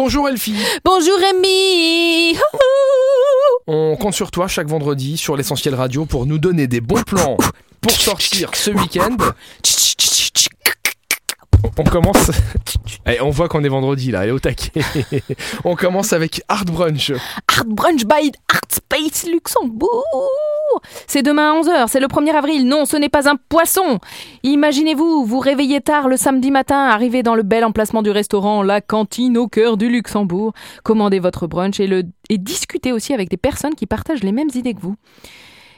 Bonjour Elfie Bonjour Rémi On compte sur toi chaque vendredi sur l'essentiel radio pour nous donner des bons plans pour sortir ce week-end. On commence. Eh, on voit qu'on est vendredi là, est au taquet. on commence avec Art Brunch. Art Brunch by Art Space Luxembourg C'est demain à 11h, c'est le 1er avril. Non, ce n'est pas un poisson Imaginez-vous, vous réveillez tard le samedi matin, arrivez dans le bel emplacement du restaurant La Cantine au cœur du Luxembourg. Commandez votre brunch et, le, et discutez aussi avec des personnes qui partagent les mêmes idées que vous.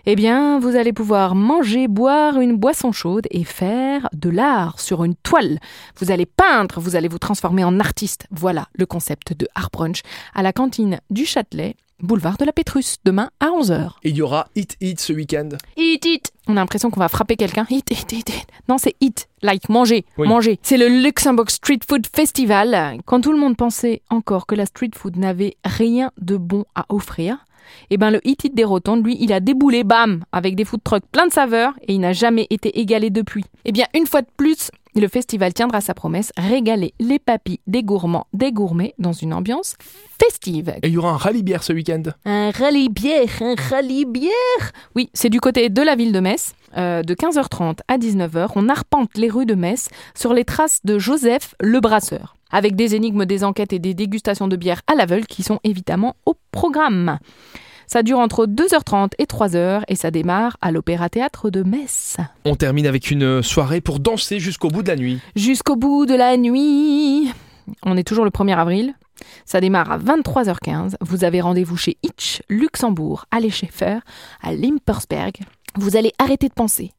Eh bien, vous allez pouvoir manger, boire une boisson chaude et faire de l'art sur une toile. Vous allez peindre, vous allez vous transformer en artiste. Voilà le concept de Art Brunch à la cantine du Châtelet, boulevard de la Pétrus, demain à 11h. Et il y aura Hit Hit ce week-end. Eat it On a l'impression qu'on va frapper quelqu'un. Eat, eat, eat, eat. Non, c'est eat, like manger, Oui. manger. C'est le Luxembourg Street Food Festival. Quand tout le monde pensait encore que la street food n'avait rien de bon à offrir, eh ben le Hit It des Rotondes, lui, il a déboulé, bam, avec des food trucks plein de saveurs et il n'a jamais été égalé depuis. Eh bien, une fois de plus, le festival tiendra sa promesse, régaler les papis des gourmands, des gourmets dans une ambiance festive. Et il y aura un rallye bière ce week-end. Un rallye bière, un rallye bière. Oui, c'est du côté de la ville de Metz. Euh, de 15h30 à 19h, on arpente les rues de Metz sur les traces de Joseph le Brasseur, avec des énigmes, des enquêtes et des dégustations de bière à l'aveugle qui sont évidemment au programme. Ça dure entre 2h30 et 3h et ça démarre à l'Opéra Théâtre de Metz. On termine avec une soirée pour danser jusqu'au bout de la nuit. Jusqu'au bout de la nuit. On est toujours le 1er avril. Ça démarre à 23h15. Vous avez rendez-vous chez Hitch, Luxembourg, à l'Escheffer, à Limpersberg. Vous allez arrêter de penser.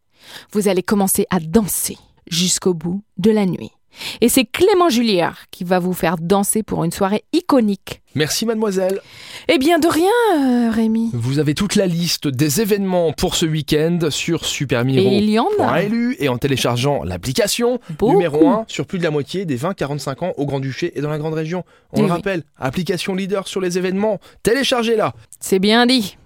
Vous allez commencer à danser jusqu'au bout de la nuit. Et c'est Clément Julliard qui va vous faire danser pour une soirée iconique. Merci mademoiselle. Eh bien de rien, euh, Rémi. Vous avez toute la liste des événements pour ce week-end sur Et il y en a. supermiro.lu et en téléchargeant l'application Beaucoup. numéro 1 sur plus de la moitié des 20-45 ans au Grand-Duché et dans la Grande Région. On Eh le oui. rappelle, application leader sur les événements, téléchargez-la C'est bien dit.